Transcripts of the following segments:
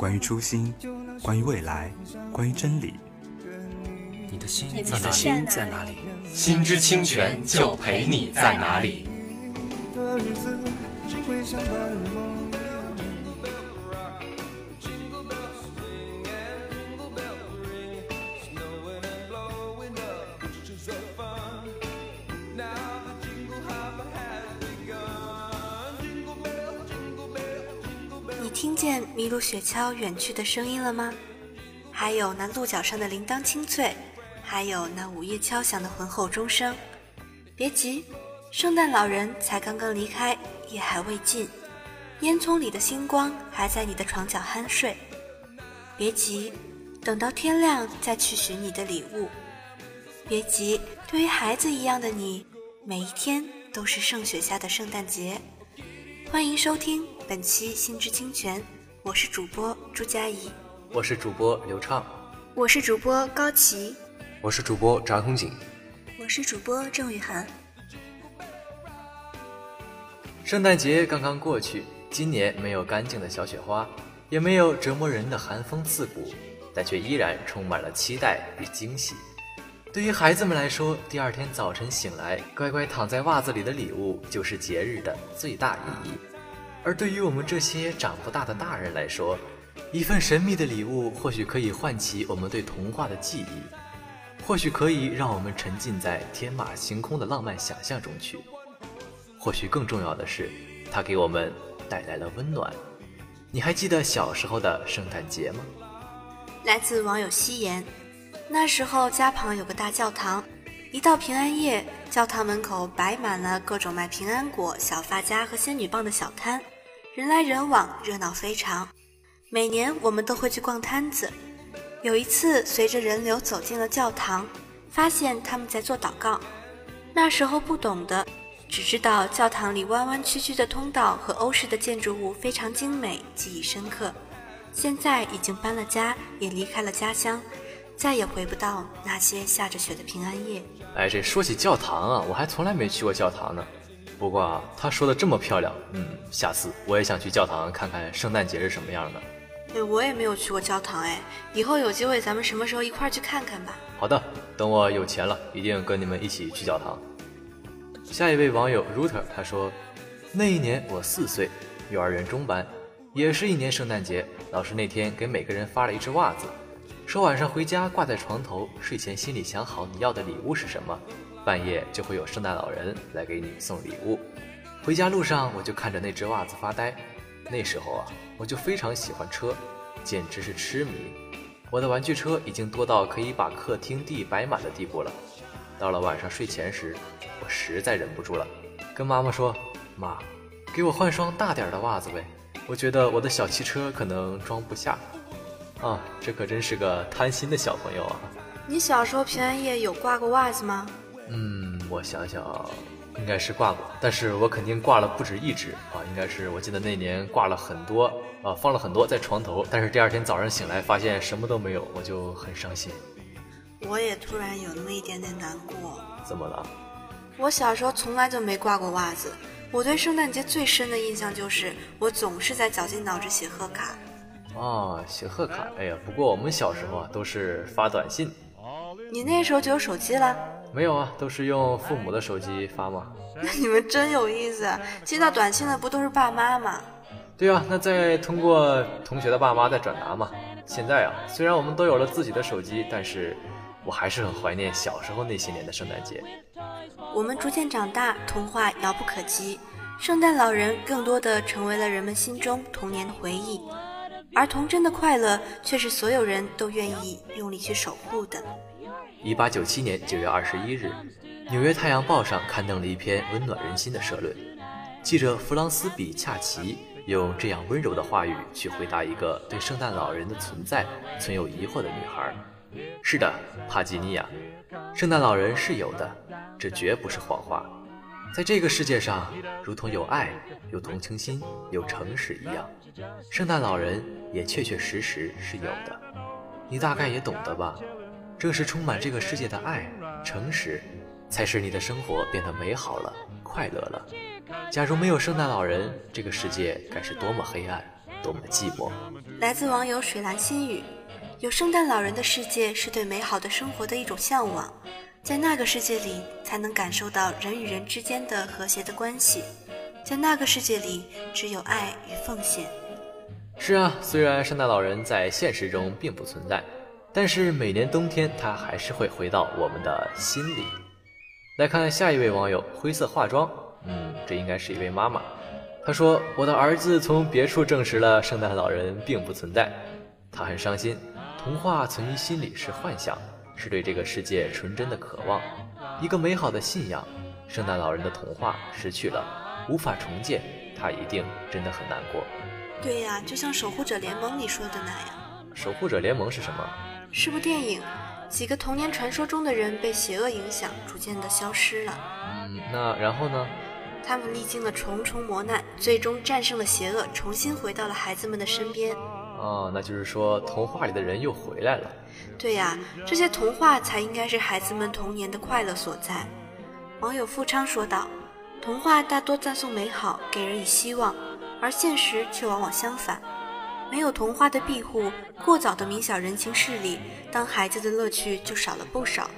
关于初心，关于未来，关于真理。你的心，你的心在哪里？心之清泉就陪你在哪里。见麋鹿雪橇远去的声音了吗？还有那鹿角上的铃铛清脆，还有那午夜敲响的浑厚钟声。别急，圣诞老人才刚刚离开，夜还未尽，烟囱里的星光还在你的床角酣睡。别急，等到天亮再去寻你的礼物。别急，对于孩子一样的你，每一天都是盛雪下的圣诞节。欢迎收听本期《心之清泉》，我是主播朱佳怡。我是主播刘畅，我是主播高琪，我是主播翟空景，我是主播郑雨涵。圣诞节刚刚过去，今年没有干净的小雪花，也没有折磨人的寒风刺骨，但却依然充满了期待与惊喜。对于孩子们来说，第二天早晨醒来，乖乖躺在袜子里的礼物就是节日的最大意义；而对于我们这些长不大的大人来说，一份神秘的礼物，或许可以唤起我们对童话的记忆，或许可以让我们沉浸在天马行空的浪漫想象中去，或许更重要的是，它给我们带来了温暖。你还记得小时候的圣诞节吗？来自网友夕颜，那时候家旁有个大教堂，一到平安夜，教堂门口摆满了各种卖平安果、小发夹和仙女棒的小摊，人来人往，热闹非常。每年我们都会去逛摊子。有一次，随着人流走进了教堂，发现他们在做祷告。那时候不懂的，只知道教堂里弯弯曲曲的通道和欧式的建筑物非常精美，记忆深刻。现在已经搬了家，也离开了家乡，再也回不到那些下着雪的平安夜。哎，这说起教堂啊，我还从来没去过教堂呢。不过啊他说的这么漂亮，嗯，下次我也想去教堂看看圣诞节是什么样的。哎，我也没有去过教堂哎，以后有机会咱们什么时候一块儿去看看吧。好的，等我有钱了，一定跟你们一起去教堂。下一位网友 Router 他说，那一年我四岁，幼儿园中班，也是一年圣诞节，老师那天给每个人发了一只袜子，说晚上回家挂在床头，睡前心里想好你要的礼物是什么，半夜就会有圣诞老人来给你送礼物。回家路上我就看着那只袜子发呆。那时候啊，我就非常喜欢车，简直是痴迷。我的玩具车已经多到可以把客厅地摆满的地步了。到了晚上睡前时，我实在忍不住了，跟妈妈说：“妈，给我换双大点的袜子呗，我觉得我的小汽车可能装不下。”啊，这可真是个贪心的小朋友啊！你小时候平安夜有挂过袜子吗？嗯，我想想。应该是挂过，但是我肯定挂了不止一只啊！应该是我记得那年挂了很多啊，放了很多在床头，但是第二天早上醒来发现什么都没有，我就很伤心。我也突然有那么一点点难过。怎么了？我小时候从来就没挂过袜子。我对圣诞节最深的印象就是我总是在绞尽脑汁写贺卡。啊，写贺卡！哎呀，不过我们小时候啊都是发短信。你那时候就有手机了？没有啊，都是用父母的手机发嘛。那你们真有意思，接到短信的不都是爸妈吗？对啊，那再通过同学的爸妈再转达嘛。现在啊，虽然我们都有了自己的手机，但是我还是很怀念小时候那些年的圣诞节。我们逐渐长大，童话遥不可及，圣诞老人更多的成为了人们心中童年的回忆，而童真的快乐却是所有人都愿意用力去守护的。一八九七年九月二十一日，《纽约太阳报》上刊登了一篇温暖人心的社论，记者弗朗斯比恰奇用这样温柔的话语去回答一个对圣诞老人的存在存有疑惑的女孩：“是的，帕吉尼亚，圣诞老人是有的。”这绝不是谎话，在这个世界上，如同有爱、有同情心、有诚实一样，圣诞老人也确确实实是有的。你大概也懂得吧？正是充满这个世界的爱、诚实，才使你的生活变得美好了、快乐了。假如没有圣诞老人，这个世界该是多么黑暗、多么寂寞。来自网友水蓝心语：有圣诞老人的世界是对美好的生活的一种向往。在那个世界里，才能感受到人与人之间的和谐的关系。在那个世界里，只有爱与奉献。是啊，虽然圣诞老人在现实中并不存在，但是每年冬天他还是会回到我们的心里。来看下一位网友，灰色化妆，嗯，这应该是一位妈妈。她说：“我的儿子从别处证实了圣诞老人并不存在，他很伤心。童话存于心里是幻想。”是对这个世界纯真的渴望，一个美好的信仰。圣诞老人的童话失去了，无法重建，他一定真的很难过。对呀，就像《守护者联盟》里说的那样。守护者联盟是什么？是部电影，几个童年传说中的人被邪恶影响，逐渐的消失了。嗯，那然后呢？他们历经了重重磨难，最终战胜了邪恶，重新回到了孩子们的身边。哦，那就是说童话里的人又回来了。对呀，这些童话才应该是孩子们童年的快乐所在。网友富昌说道：“童话大多赞颂美好，给人以希望，而现实却往往相反。没有童话的庇护，过早的明晓人情事理，当孩子的乐趣就少了不少。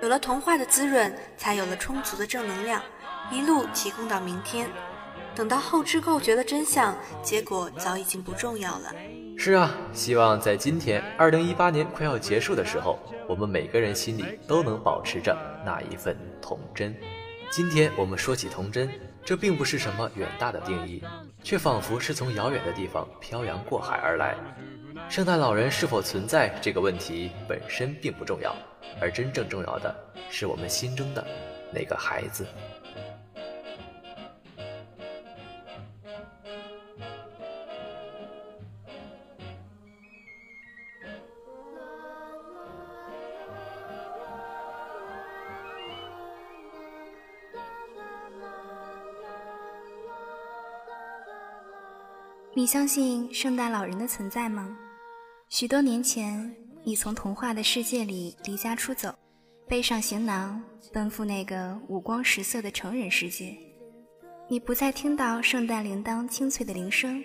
有了童话的滋润，才有了充足的正能量，一路提供到明天。等到后知后觉的真相，结果早已经不重要了。”是啊，希望在今天二零一八年快要结束的时候，我们每个人心里都能保持着那一份童真。今天我们说起童真，这并不是什么远大的定义，却仿佛是从遥远的地方漂洋过海而来。圣诞老人是否存在这个问题本身并不重要，而真正重要的是我们心中的那个孩子。你相信圣诞老人的存在吗？许多年前，你从童话的世界里离家出走，背上行囊，奔赴那个五光十色的成人世界。你不再听到圣诞铃铛清脆的铃声，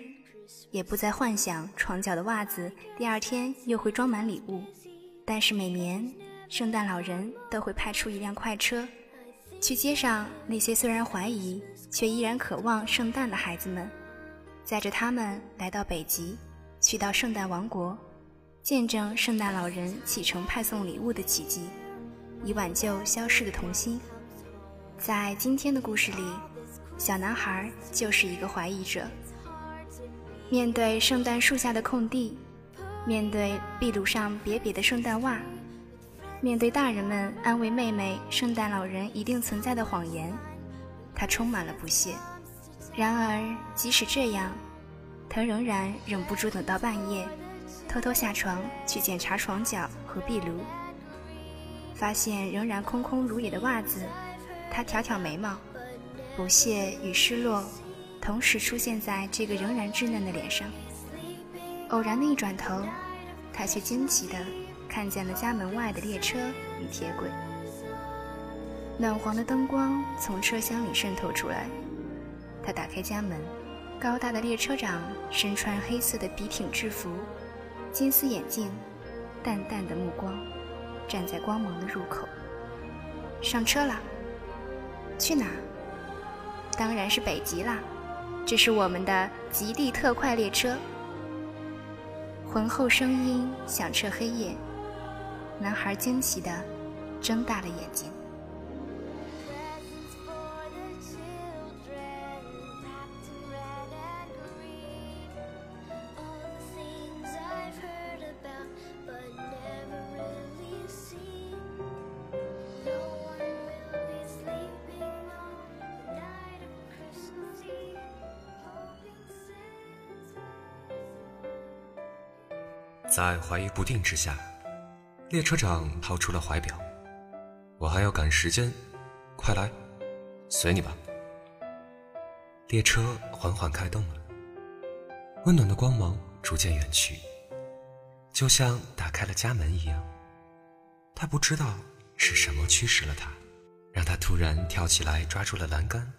也不再幻想床脚的袜子第二天又会装满礼物。但是每年，圣诞老人都会派出一辆快车，去接上那些虽然怀疑却依然渴望圣诞的孩子们。载着他们来到北极，去到圣诞王国，见证圣诞老人启程派送礼物的奇迹，以挽救消失的童心。在今天的故事里，小男孩就是一个怀疑者。面对圣诞树下的空地，面对壁炉上瘪瘪的圣诞袜，面对大人们安慰妹妹圣诞老人一定存在的谎言，他充满了不屑。然而，即使这样，他仍然忍不住等到半夜，偷偷下床去检查床脚和壁炉。发现仍然空空如也的袜子，他挑挑眉毛，不屑与失落同时出现在这个仍然稚嫩的脸上。偶然的一转头，他却惊奇地看见了家门外的列车与铁轨，暖黄的灯光从车厢里渗透出来。他打开家门，高大的列车长身穿黑色的笔挺制服，金丝眼镜，淡淡的目光，站在光芒的入口。上车了，去哪？当然是北极啦！这是我们的极地特快列车。浑厚声音响彻黑夜，男孩惊喜地睁大了眼睛。怀疑不定之下，列车长掏出了怀表。我还要赶时间，快来，随你吧。列车缓缓开动了，温暖的光芒逐渐远去，就像打开了家门一样。他不知道是什么驱使了他，让他突然跳起来，抓住了栏杆，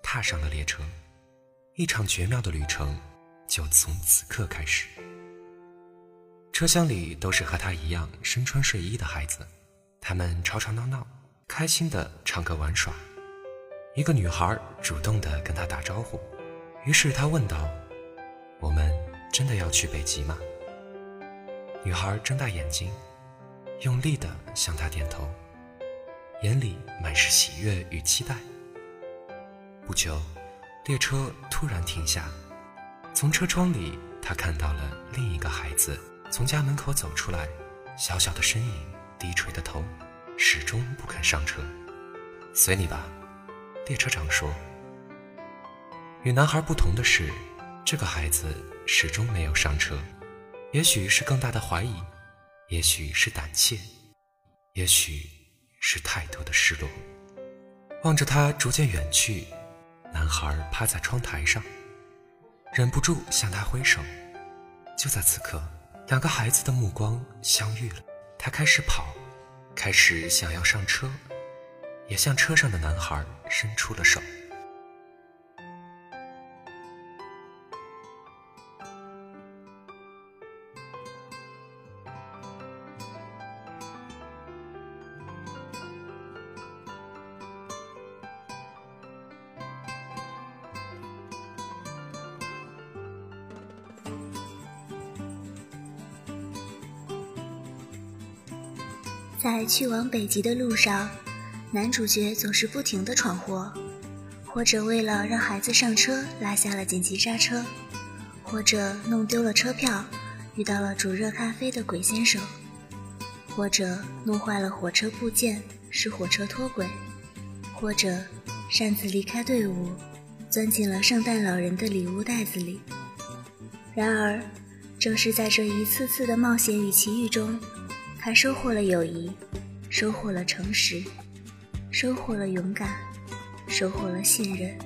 踏上了列车。一场绝妙的旅程就从此刻开始。车厢里都是和他一样身穿睡衣的孩子，他们吵吵闹闹，开心的唱歌玩耍。一个女孩主动的跟他打招呼，于是他问道：“我们真的要去北极吗？”女孩睁大眼睛，用力的向他点头，眼里满是喜悦与期待。不久，列车突然停下，从车窗里，他看到了另一个孩子。从家门口走出来，小小的身影，低垂的头，始终不肯上车。随你吧，列车长说。与男孩不同的是，这个孩子始终没有上车。也许是更大的怀疑，也许是胆怯，也许是太多的失落。望着他逐渐远去，男孩趴在窗台上，忍不住向他挥手。就在此刻。两个孩子的目光相遇了，他开始跑，开始想要上车，也向车上的男孩伸出了手。在去往北极的路上，男主角总是不停地闯祸，或者为了让孩子上车拉下了紧急刹车，或者弄丢了车票，遇到了煮热咖啡的鬼先生，或者弄坏了火车部件，使火车脱轨，或者擅自离开队伍，钻进了圣诞老人的礼物袋子里。然而，正是在这一次次的冒险与奇遇中。他收获了友谊，收获了诚实，收获了勇敢，收获了信任。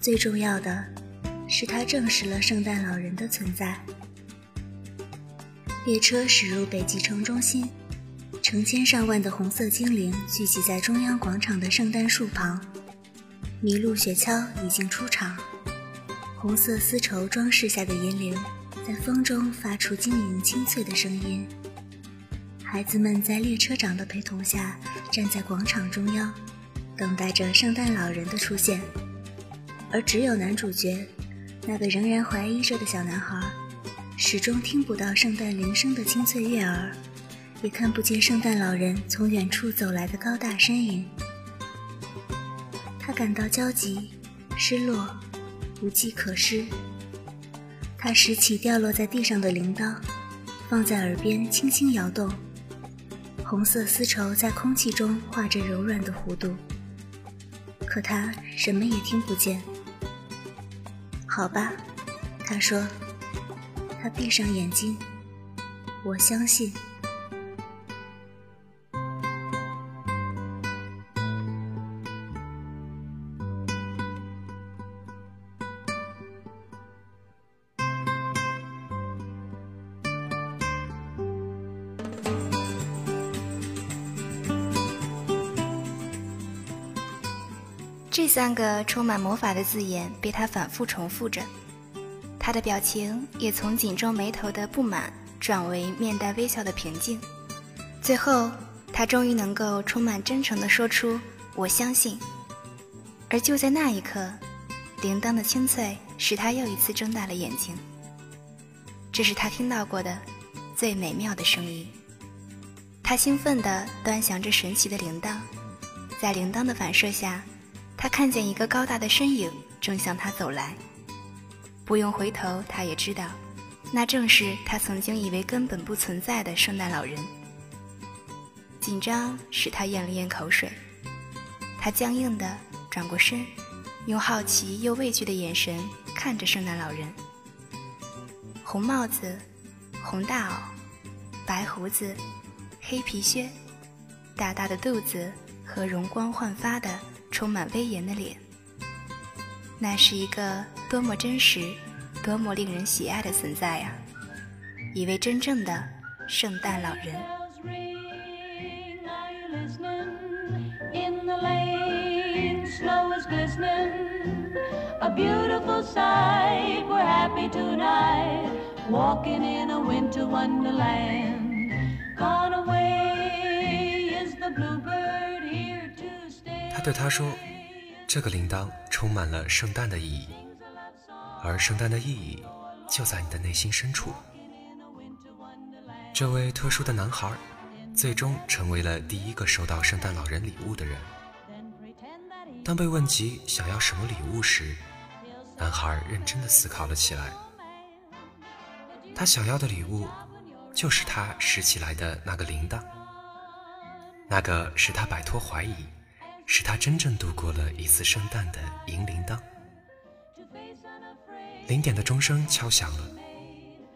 最重要的是，他证实了圣诞老人的存在。列车驶入北极城中心，成千上万的红色精灵聚集在中央广场的圣诞树旁。麋鹿雪橇已经出场，红色丝绸装饰下的银铃在风中发出晶莹清脆的声音。孩子们在列车长的陪同下站在广场中央，等待着圣诞老人的出现。而只有男主角，那个仍然怀疑着的小男孩，始终听不到圣诞铃声的清脆悦耳，也看不见圣诞老人从远处走来的高大身影。他感到焦急、失落、无计可施。他拾起掉落在地上的铃铛，放在耳边轻轻摇动。红色丝绸在空气中画着柔软的弧度，可他什么也听不见。好吧，他说。他闭上眼睛，我相信。这三个充满魔法的字眼被他反复重复着，他的表情也从紧皱眉头的不满转为面带微笑的平静。最后，他终于能够充满真诚地说出“我相信”。而就在那一刻，铃铛的清脆使他又一次睁大了眼睛。这是他听到过的最美妙的声音。他兴奋地端详着神奇的铃铛，在铃铛的反射下，他看见一个高大的身影正向他走来。不用回头，他也知道，那正是他曾经以为根本不存在的圣诞老人。紧张使他咽了咽口水，他僵硬地转过身，用好奇又畏惧的眼神看着圣诞老人。红帽子，红大袄，白胡子，黑皮靴，大大的肚子和容光焕发的、充满威严的脸。那是一个多么真实、多么令人喜爱的存在呀！一位真正的圣诞老人。对他说：“这个铃铛充满了圣诞的意义，而圣诞的意义就在你的内心深处。”这位特殊的男孩，最终成为了第一个收到圣诞老人礼物的人。当被问及想要什么礼物时，男孩认真的思考了起来。他想要的礼物，就是他拾起来的那个铃铛。那个使他摆脱怀疑，使他真正度过了一次圣诞的银铃铛。零点的钟声敲响了，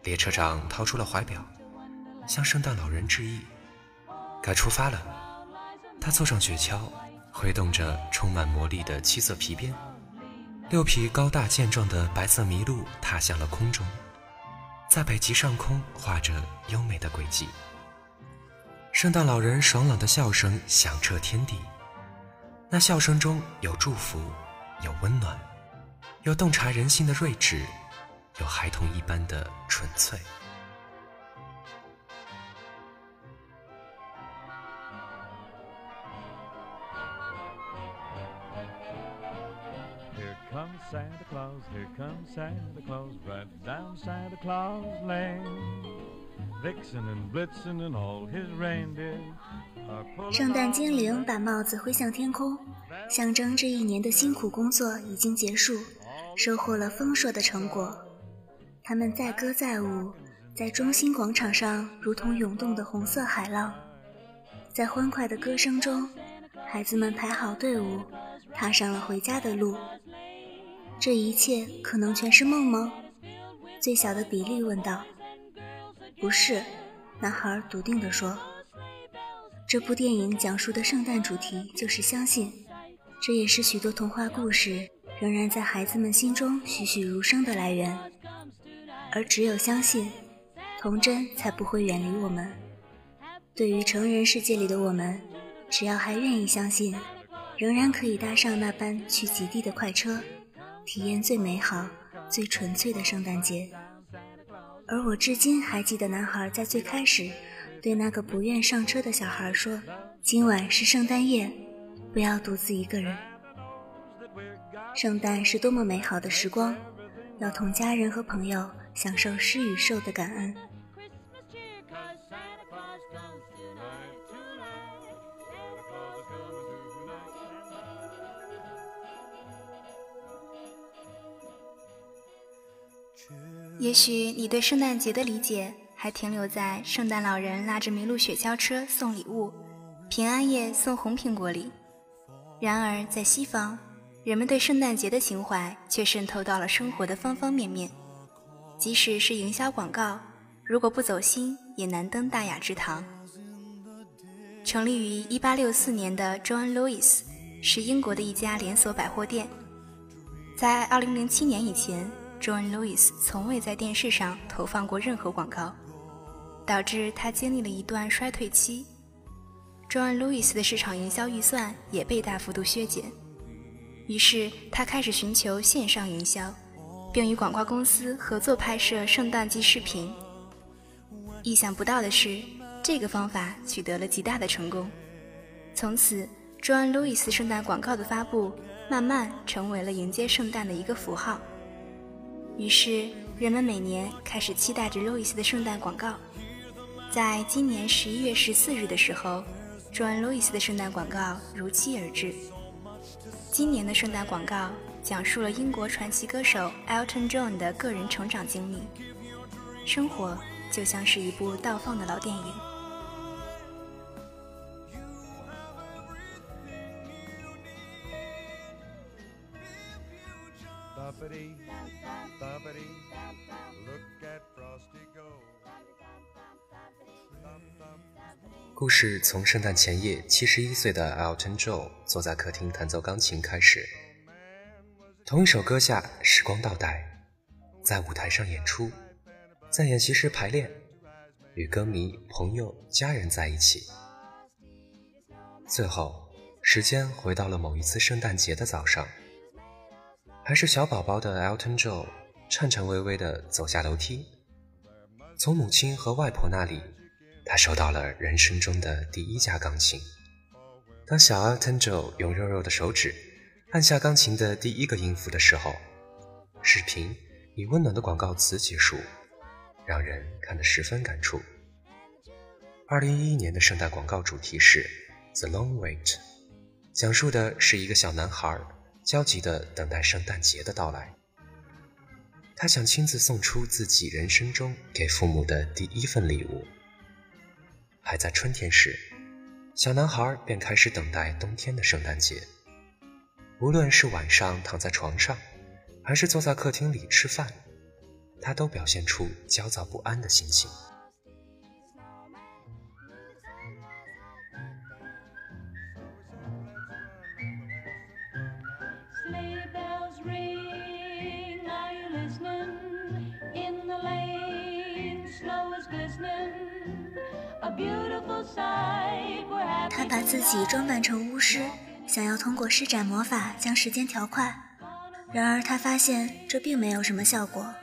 列车长掏出了怀表，向圣诞老人致意。该出发了。他坐上雪橇，挥动着充满魔力的七色皮鞭。六匹高大健壮的白色麋鹿踏向了空中，在北极上空画着优美的轨迹。圣诞老人爽朗的笑声响彻天地，那笑声中有祝福，有温暖，有洞察人心的睿智，有孩童一般的纯粹。圣诞精灵把帽子挥向天空，象征这一年的辛苦工作已经结束，收获了丰硕的成果。他们载歌载舞，在中心广场上如同涌动的红色海浪，在欢快的歌声中，孩子们排好队伍，踏上了回家的路。这一切可能全是梦吗？最小的比利问道。不是，男孩笃定地说。这部电影讲述的圣诞主题就是相信，这也是许多童话故事仍然在孩子们心中栩栩如生的来源。而只有相信，童真才不会远离我们。对于成人世界里的我们，只要还愿意相信，仍然可以搭上那班去极地的快车。体验最美好、最纯粹的圣诞节。而我至今还记得，男孩在最开始对那个不愿上车的小孩说：“今晚是圣诞夜，不要独自一个人。圣诞是多么美好的时光，要同家人和朋友享受施与受的感恩。”也许你对圣诞节的理解还停留在圣诞老人拉着麋鹿雪橇车送礼物，平安夜送红苹果里。然而，在西方，人们对圣诞节的情怀却渗透到了生活的方方面面。即使是营销广告，如果不走心，也难登大雅之堂。成立于1864年的 John Lewis 是英国的一家连锁百货店，在2007年以前。John Lewis 从未在电视上投放过任何广告，导致他经历了一段衰退期。John Lewis 的市场营销预算也被大幅度削减，于是他开始寻求线上营销，并与广告公司合作拍摄圣诞季视频。意想不到的是，这个方法取得了极大的成功。从此，John Lewis 圣诞广告的发布慢慢成为了迎接圣诞的一个符号。于是，人们每年开始期待着路易斯的圣诞广告。在今年十一月十四日的时候，John Lewis 的圣诞广告如期而至。今年的圣诞广告讲述了英国传奇歌手 Elton John 的个人成长经历，生活就像是一部倒放的老电影。故事从圣诞前夜，七十一岁的 Elton John 坐在客厅弹奏钢琴开始。同一首歌下，时光倒带，在舞台上演出，在演习室排练，与歌迷、朋友、家人在一起。最后，时间回到了某一次圣诞节的早上，还是小宝宝的 Elton John 颤颤巍巍地走下楼梯，从母亲和外婆那里。他收到了人生中的第一架钢琴。当小阿 Tenjo 用肉肉的手指按下钢琴的第一个音符的时候，视频以温暖的广告词结束，让人看得十分感触。二零一一年的圣诞广告主题是 The Long Wait，讲述的是一个小男孩焦急地等待圣诞节的到来。他想亲自送出自己人生中给父母的第一份礼物。还在春天时，小男孩便开始等待冬天的圣诞节。无论是晚上躺在床上，还是坐在客厅里吃饭，他都表现出焦躁不安的心情。他把自己装扮成巫师，想要通过施展魔法将时间调快。然而他发现这并没有什么效果。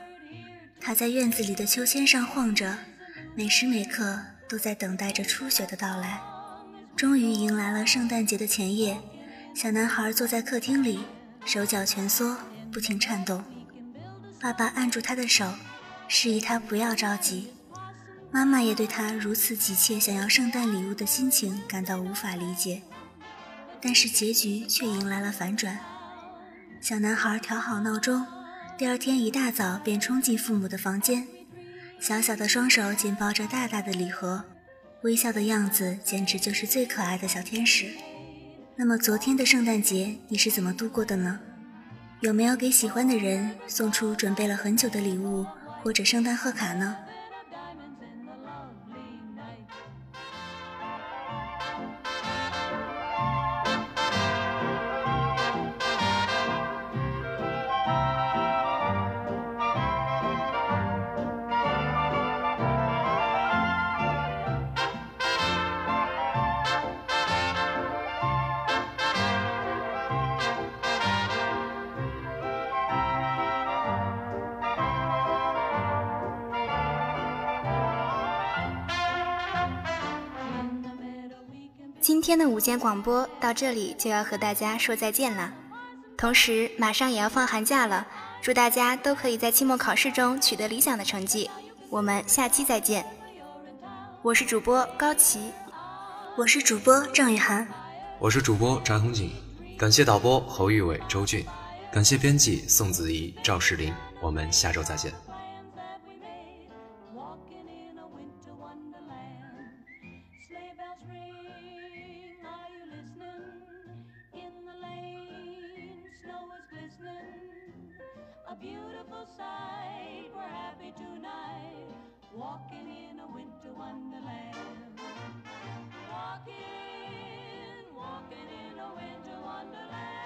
他在院子里的秋千上晃着，每时每刻都在等待着初雪的到来。终于迎来了圣诞节的前夜，小男孩坐在客厅里，手脚蜷缩，不停颤动。爸爸按住他的手，示意他不要着急。妈妈也对他如此急切想要圣诞礼物的心情感到无法理解，但是结局却迎来了反转。小男孩调好闹钟，第二天一大早便冲进父母的房间，小小的双手紧抱着大大的礼盒，微笑的样子简直就是最可爱的小天使。那么昨天的圣诞节你是怎么度过的呢？有没有给喜欢的人送出准备了很久的礼物或者圣诞贺卡呢？午间广播到这里就要和大家说再见了，同时马上也要放寒假了，祝大家都可以在期末考试中取得理想的成绩。我们下期再见。我是主播高琪，我是主播郑雨涵，我是主播翟红景。感谢导播侯玉伟、周俊，感谢编辑宋子怡、赵世林。我们下周再见。walking in a winter wonderland. Walking, walking in a winter wonderland.